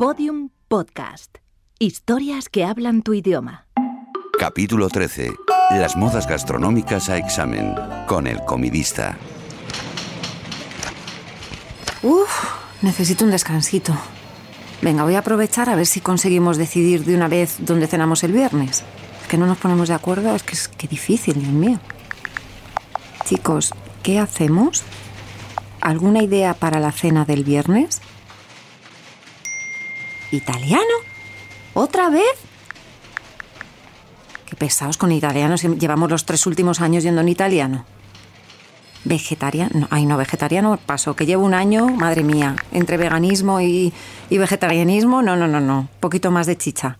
Podium Podcast. Historias que hablan tu idioma. Capítulo 13. Las modas gastronómicas a examen. Con el comidista. Uf, necesito un descansito. Venga, voy a aprovechar a ver si conseguimos decidir de una vez dónde cenamos el viernes. Es que no nos ponemos de acuerdo, es que es que difícil, Dios mío. Chicos, ¿qué hacemos? ¿Alguna idea para la cena del viernes? ¿Italiano? ¿Otra vez? Qué pesados con italianos. Llevamos los tres últimos años yendo en italiano. Vegetariano. Ay, no, vegetariano paso. Que llevo un año, madre mía, entre veganismo y, vegetarianismo. No, no, no, no. Poquito más de chicha.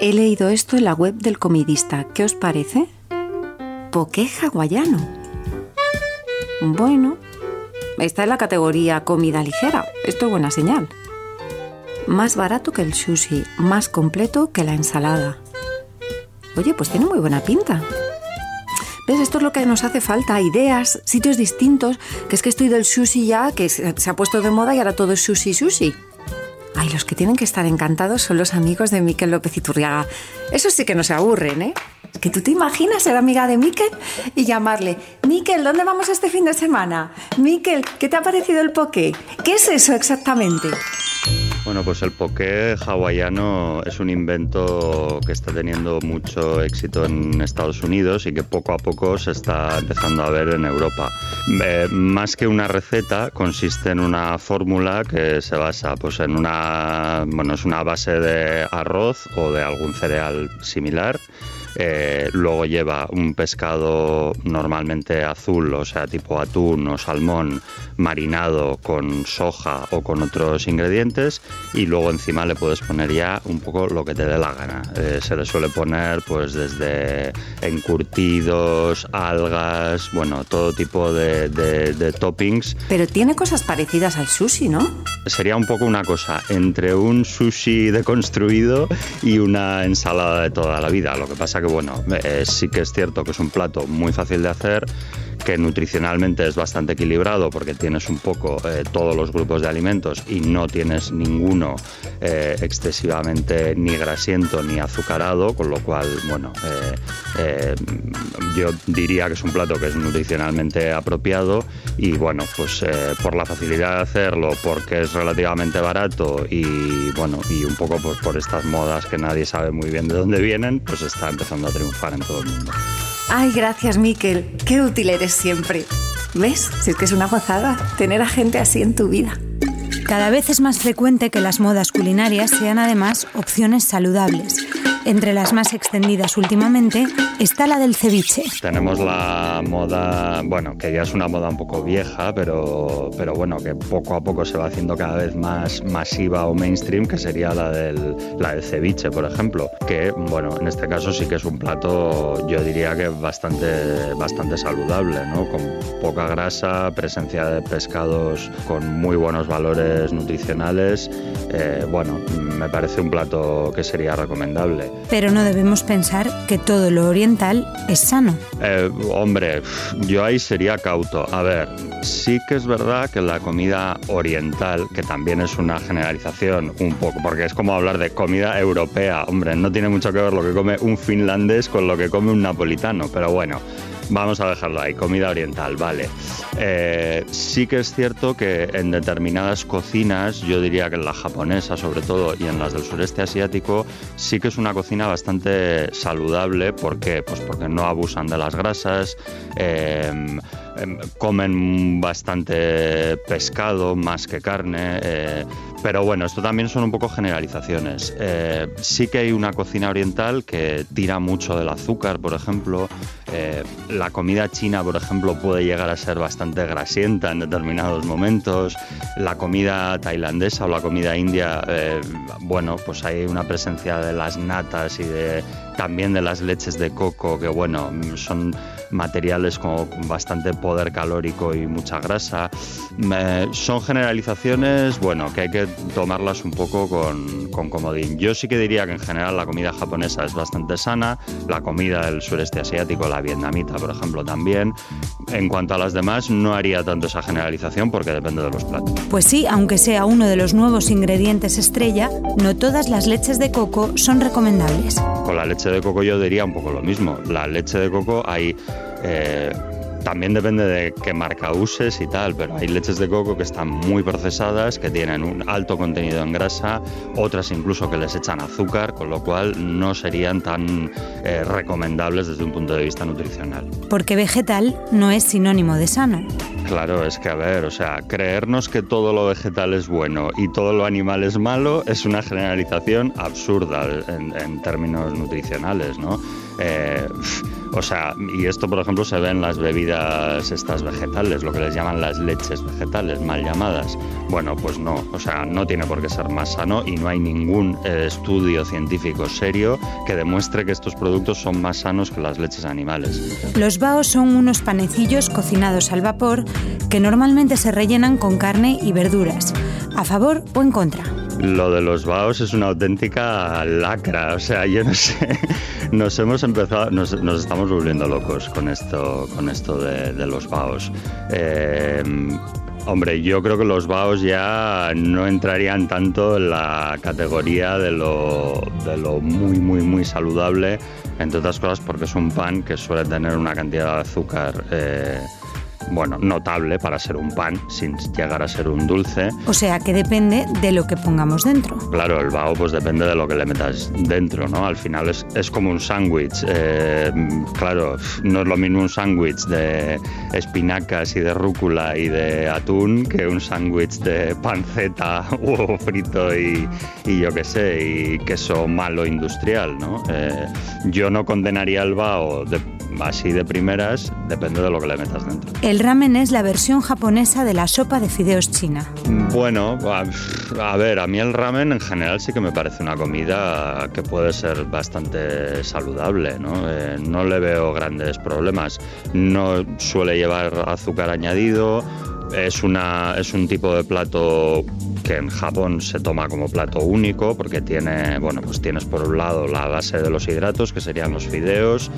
He leído esto en la web del comidista. ¿Qué os parece? Poké hawaiano. Bueno, está en la categoría comida ligera. Esto es buena señal. Más barato que el sushi, más completo que la ensalada. Oye, pues tiene muy buena pinta. ¿Ves? Esto es lo que nos hace falta, ideas, sitios distintos, que es que estoy del sushi ya, que se ha puesto de moda y ahora todo es sushi sushi. Ay, los que tienen que estar encantados son los amigos de Miquel López Iturriaga. Eso sí que no se aburren, ¿eh? Que tú te imaginas ser amiga de Miquel y llamarle, Miquel, ¿dónde vamos este fin de semana? Miquel, ¿qué te ha parecido el poké? ¿Qué es eso exactamente? Bueno, pues el poké hawaiano es un invento que está teniendo mucho éxito en Estados Unidos y que poco a poco se está empezando a ver en Europa. Eh, más que una receta, consiste en una fórmula que se basa pues, en una, bueno, es una base de arroz o de algún cereal similar eh, luego lleva un pescado normalmente azul, o sea, tipo atún o salmón, marinado con soja o con otros ingredientes. Y luego encima le puedes poner ya un poco lo que te dé la gana. Eh, se le suele poner pues desde encurtidos, algas, bueno, todo tipo de, de toppings. Pero tiene cosas parecidas al sushi, ¿no? Sería un poco una cosa entre un sushi deconstruido y una ensalada de toda la vida. Lo que pasa que bueno, eh, sí que es cierto que es un plato muy fácil de hacer, que nutricionalmente es bastante equilibrado porque tienes un poco eh, todos los grupos de alimentos y no tienes ninguno eh, excesivamente ni grasiento ni azucarado, con lo cual, bueno, yo diría que es un plato que es nutricionalmente apropiado y bueno, pues por la facilidad de hacerlo, porque es relativamente barato y bueno, y un poco pues, por estas modas que nadie sabe muy bien de dónde vienen, pues está empezando a triunfar en todo el mundo. Ay, gracias, Miquel. Qué útil eres siempre. ¿Ves? Si es que es una gozada tener a gente así en tu vida. Cada vez es más frecuente que las modas culinarias sean además opciones saludables entre las más extendidas últimamente está la del ceviche. Tenemos la moda, bueno, que ya es una moda un poco vieja, pero, pero bueno, que poco a poco se va haciendo cada vez más masiva o mainstream, que sería la del, la del ceviche, por ejemplo. Que, bueno, en este caso sí que es un plato, yo diría que bastante, bastante saludable, ¿no? Con poca grasa, presencia de pescados con muy buenos valores nutricionales. Eh, bueno, me parece un plato que sería recomendable. Pero no debemos pensar que todo lo oriental es sano. Eh, hombre, yo ahí sería cauto. A ver, sí que es verdad que la comida oriental, que también es una generalización un poco, porque es como hablar de comida europea, hombre, no tiene mucho que ver lo que come un finlandés con lo que come un napolitano, pero bueno. Vamos a dejarlo ahí, comida oriental, vale. Eh, sí que es cierto que en determinadas cocinas, yo diría que en la japonesa sobre todo y en las del sureste asiático, sí que es una cocina bastante saludable. ¿Por qué? Pues porque no abusan de las grasas, em, em, comen bastante pescado más que carne. Eh, pero bueno, esto también son un poco generalizaciones. Eh, sí que hay una cocina oriental que tira mucho del azúcar, por ejemplo. Eh, la comida china, por ejemplo, puede llegar a ser bastante grasienta en determinados momentos. La comida tailandesa o la comida india, eh, bueno, pues hay una presencia de las natas y de, también de las leches de coco, que bueno, son materiales con bastante poder calórico y mucha grasa. son generalizaciones, bueno, que hay que tomarlas un poco con, con comodín. Yo sí que diría que en general la comida japonesa es bastante sana, la comida del sureste asiático, la vietnamita, por ejemplo, también. En cuanto a las demás, no haría tanto esa generalización porque depende de los platos. Pues sí, aunque sea uno de los nuevos ingredientes estrella, no todas las leches de coco son recomendables. Con la leche de coco yo diría un poco lo mismo. La leche de coco hay eh, también depende de qué marca uses y tal, pero hay leches de coco que están muy procesadas, que tienen un alto contenido en grasa, otras incluso que les echan azúcar, con lo cual no serían tan eh, recomendables desde un punto de vista nutricional. Porque vegetal no es sinónimo de sano. Claro, es que a ver, o sea, creernos que todo lo vegetal es bueno y todo lo animal es malo es una generalización absurda en, en términos nutricionales, ¿no? Eh, o sea, y esto por ejemplo se ve en las bebidas estas vegetales, lo que les llaman las leches vegetales, mal llamadas. Bueno, pues no, o sea, no tiene por qué ser más sano y no hay ningún eh, estudio científico serio que demuestre que estos productos son más sanos que las leches animales. Los baos son unos panecillos cocinados al vapor que normalmente se rellenan con carne y verduras. ¿A favor o en contra? Lo de los baos es una auténtica lacra, o sea, yo no sé, nos hemos empezado, nos, estamos volviendo locos con esto, con esto de, los baos. Eh, hombre, yo creo que los baos ya no entrarían tanto en la categoría de lo, de lo muy, muy, muy saludable, entre otras cosas porque es un pan que suele tener una cantidad de azúcar. Eh, bueno, notable para ser un pan sin llegar a ser un dulce. O sea que depende de lo que pongamos dentro. Claro, el bao pues depende de lo que le metas dentro, ¿no? Al final es, es como un sándwich. Eh, claro, no es lo mismo un sándwich de espinacas y de rúcula y de atún que un sándwich de panceta, huevo frito y, y yo qué sé, y queso malo industrial, ¿no? Eh, yo no condenaría el bao de así de primeras, depende de lo que le metas dentro. El ramen es la versión japonesa de la sopa de fideos china. Bueno, a, ver, a mí el ramen en general sí que me parece una comida que puede ser bastante saludable, ¿no? Eh, no le veo grandes problemas. No suele llevar azúcar añadido, es, una, es un tipo de plato que en Japón se toma como plato único porque tiene, bueno, pues tienes por un lado la base de los hidratos, que serían los fideos,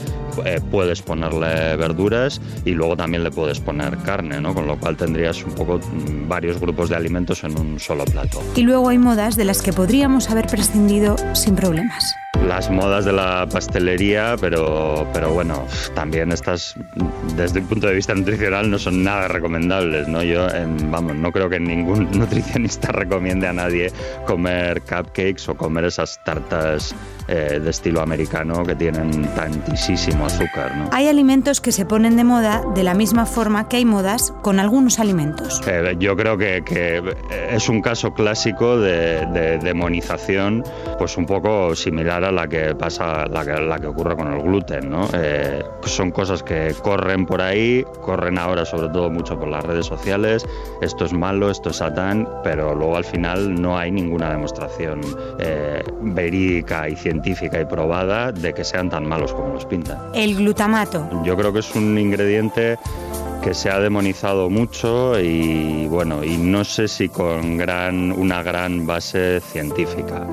eh, puedes ponerle verduras y luego también le puedes poner carne, ¿no? Con lo cual tendrías un poco mm, varios grupos de alimentos en un solo plato. Y luego hay modas de las que podríamos haber prescindido sin problemas las modas de la pastelería, pero, pero bueno, también estas, desde el punto de vista nutricional, no son nada recomendables, ¿no? Yo, vamos, no creo que ningún nutricionista recomiende a nadie comer cupcakes o comer esas tartas eh, de estilo americano que tienen tantísimo azúcar, ¿no? Hay alimentos que se ponen de moda de la misma forma que hay modas con algunos alimentos. Eh, yo creo que, que, es un caso clásico de, de demonización, pues un poco similar a la que pasa, la que, la que ocurre con el gluten, ¿no? Eh, son cosas que corren por ahí, corren ahora sobre todo mucho por las redes sociales, esto es malo, esto es satán, pero luego al final no hay ninguna demostración eh, verídica y científica y probada de que sean tan malos como los pintan. El glutamato. Yo creo que es un ingrediente que se ha demonizado mucho y bueno, y no sé si con gran, una gran base científica.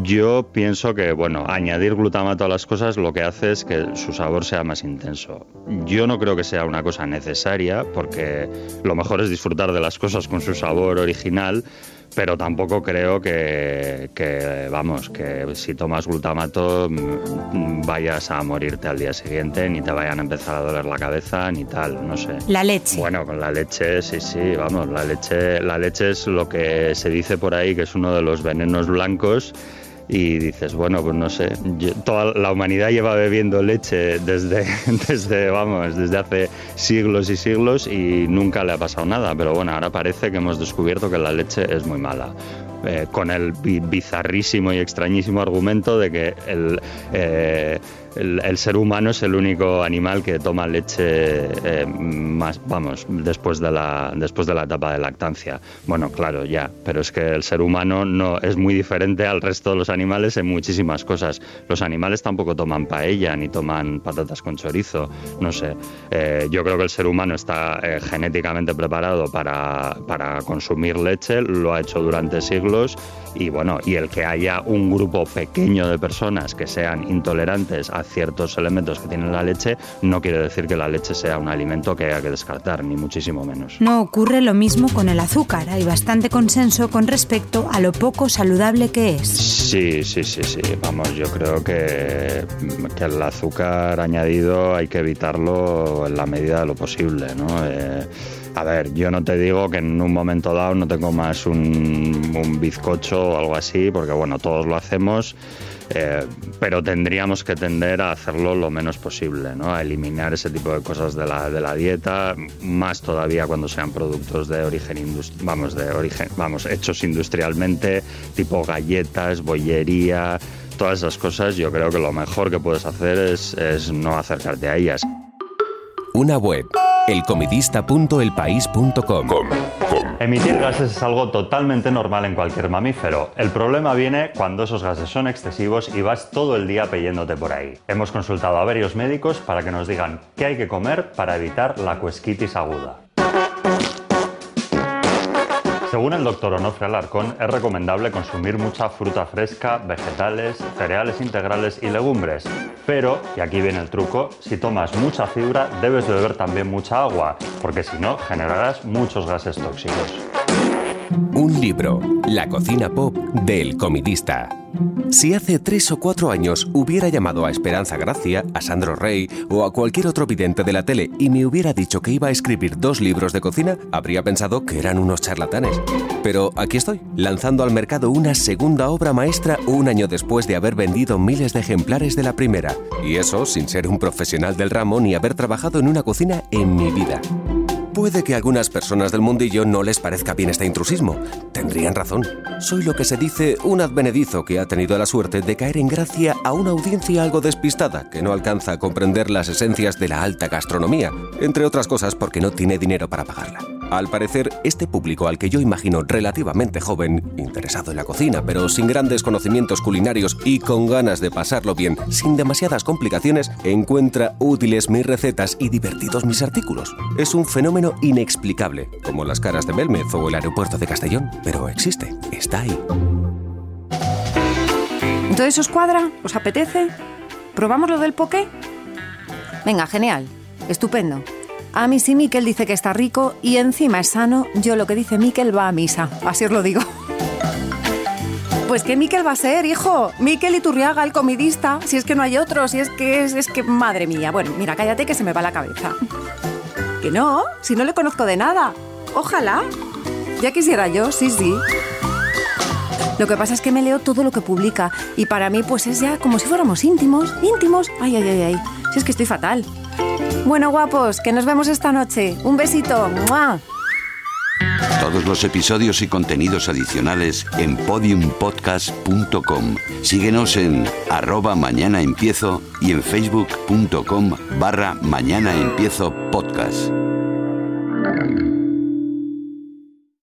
Yo pienso que, bueno, añadir glutamato a las cosas lo que hace es que su sabor sea más intenso. Yo no creo que sea una cosa necesaria, porque lo mejor es disfrutar de las cosas con su sabor original, pero tampoco creo que, vamos, que si tomas glutamato mm, vayas a morirte al día siguiente, ni te vayan a empezar a doler la cabeza, ni tal, no sé. La leche. Bueno, con la leche, sí, sí, vamos, la leche, la leche es lo que se dice por ahí que es uno de los venenos blancos y dices, bueno, pues no sé, toda la humanidad lleva bebiendo leche desde, desde, vamos, desde hace siglos y siglos y nunca le ha pasado nada, pero bueno, ahora parece que hemos descubierto que la leche es muy mala. Eh, con el bizarrísimo y extrañísimo argumento de que el, eh, el, ser humano es el único animal que toma leche eh, más, vamos, después de, la, después de la etapa de lactancia. Bueno, claro, ya, pero es que el ser humano no es muy diferente al resto de los animales en muchísimas cosas. Los animales tampoco toman paella ni toman patatas con chorizo, no sé. Eh, yo creo que el ser humano está eh, genéticamente preparado para, para consumir leche, lo ha hecho durante siglos y bueno, y el que haya un grupo pequeño de personas que sean intolerantes a ciertos elementos que tiene la leche, no quiere decir que la leche sea un alimento que haya que descartar, ni muchísimo menos. No ocurre lo mismo con el azúcar. Hay bastante consenso con respecto a lo poco saludable que es. Sí, sí, sí, sí. Vamos, yo creo que, que el azúcar añadido hay que evitarlo en la medida de lo posible, ¿no? Eh, a ver, yo no te digo que en un momento dado no tengo más un, un bizcocho o algo así, porque bueno, todos lo hacemos eh, pero tendríamos que tender a hacerlo lo menos posible, ¿no? a eliminar ese tipo de cosas de la, de la dieta, más todavía cuando sean productos de origen, vamos, de origen, vamos, hechos industrialmente, tipo galletas, bollería, todas esas cosas, yo creo que lo mejor que puedes hacer es, es no acercarte a ellas. Una web elcomidista.elpaís.com. Emitir gases es algo totalmente normal en cualquier mamífero. El problema viene cuando esos gases son excesivos y vas todo el día peyéndote por ahí. Hemos consultado a varios médicos para que nos digan qué hay que comer para evitar la cuesquitis aguda. Según el doctor Onofre Alarcón, es recomendable consumir mucha fruta fresca, vegetales, cereales integrales y legumbres. Pero, y aquí viene el truco, si tomas mucha fibra debes beber también mucha agua, porque si no generarás muchos gases tóxicos. Un libro, La cocina pop del comidista. Si hace tres o cuatro años hubiera llamado a Esperanza Gracia, a Sandro Rey o a cualquier otro vidente de la tele y me hubiera dicho que iba a escribir dos libros de cocina, habría pensado que eran unos charlatanes. Pero aquí estoy, lanzando al mercado una segunda obra maestra un año después de haber vendido miles de ejemplares de la primera. Y eso sin ser un profesional del ramo ni haber trabajado en una cocina en mi vida. Puede que a algunas personas del mundillo no les parezca bien este intrusismo. Tendrían razón. Soy lo que se dice un advenedizo que ha tenido la suerte de caer en gracia a una audiencia algo despistada que no alcanza a comprender las esencias de la alta gastronomía, entre otras cosas porque no tiene dinero para pagarla. Al parecer, este público al que yo imagino relativamente joven, interesado en la cocina, pero sin grandes conocimientos culinarios y con ganas de pasarlo bien, sin demasiadas complicaciones, encuentra útiles mis recetas y divertidos mis artículos. Es un fenómeno inexplicable, como las caras de Belmez o el aeropuerto de Castellón, pero existe, está ahí. ¿Entonces os cuadra? ¿Os apetece? ¿Probamos lo del poké? Venga, genial. Estupendo. A mí sí Miquel dice que está rico y encima es sano, yo lo que dice Miquel va a misa, así os lo digo. Pues que Miquel va a ser, hijo. Miquel Iturriaga, el comidista. Si es que no hay otro, si es que es, es que, madre mía. Bueno, mira, cállate que se me va la cabeza. Que no, si no le conozco de nada. Ojalá. Ya quisiera yo, sí, sí. Lo que pasa es que me leo todo lo que publica y para mí pues es ya como si fuéramos íntimos, íntimos. Ay, ay, ay, ay. Si es que estoy fatal. Bueno, guapos, que nos vemos esta noche. Un besito. Todos los episodios y contenidos adicionales en podiumpodcast.com. Síguenos en arroba mañana empiezo y en facebook.com barra mañana empiezo podcast.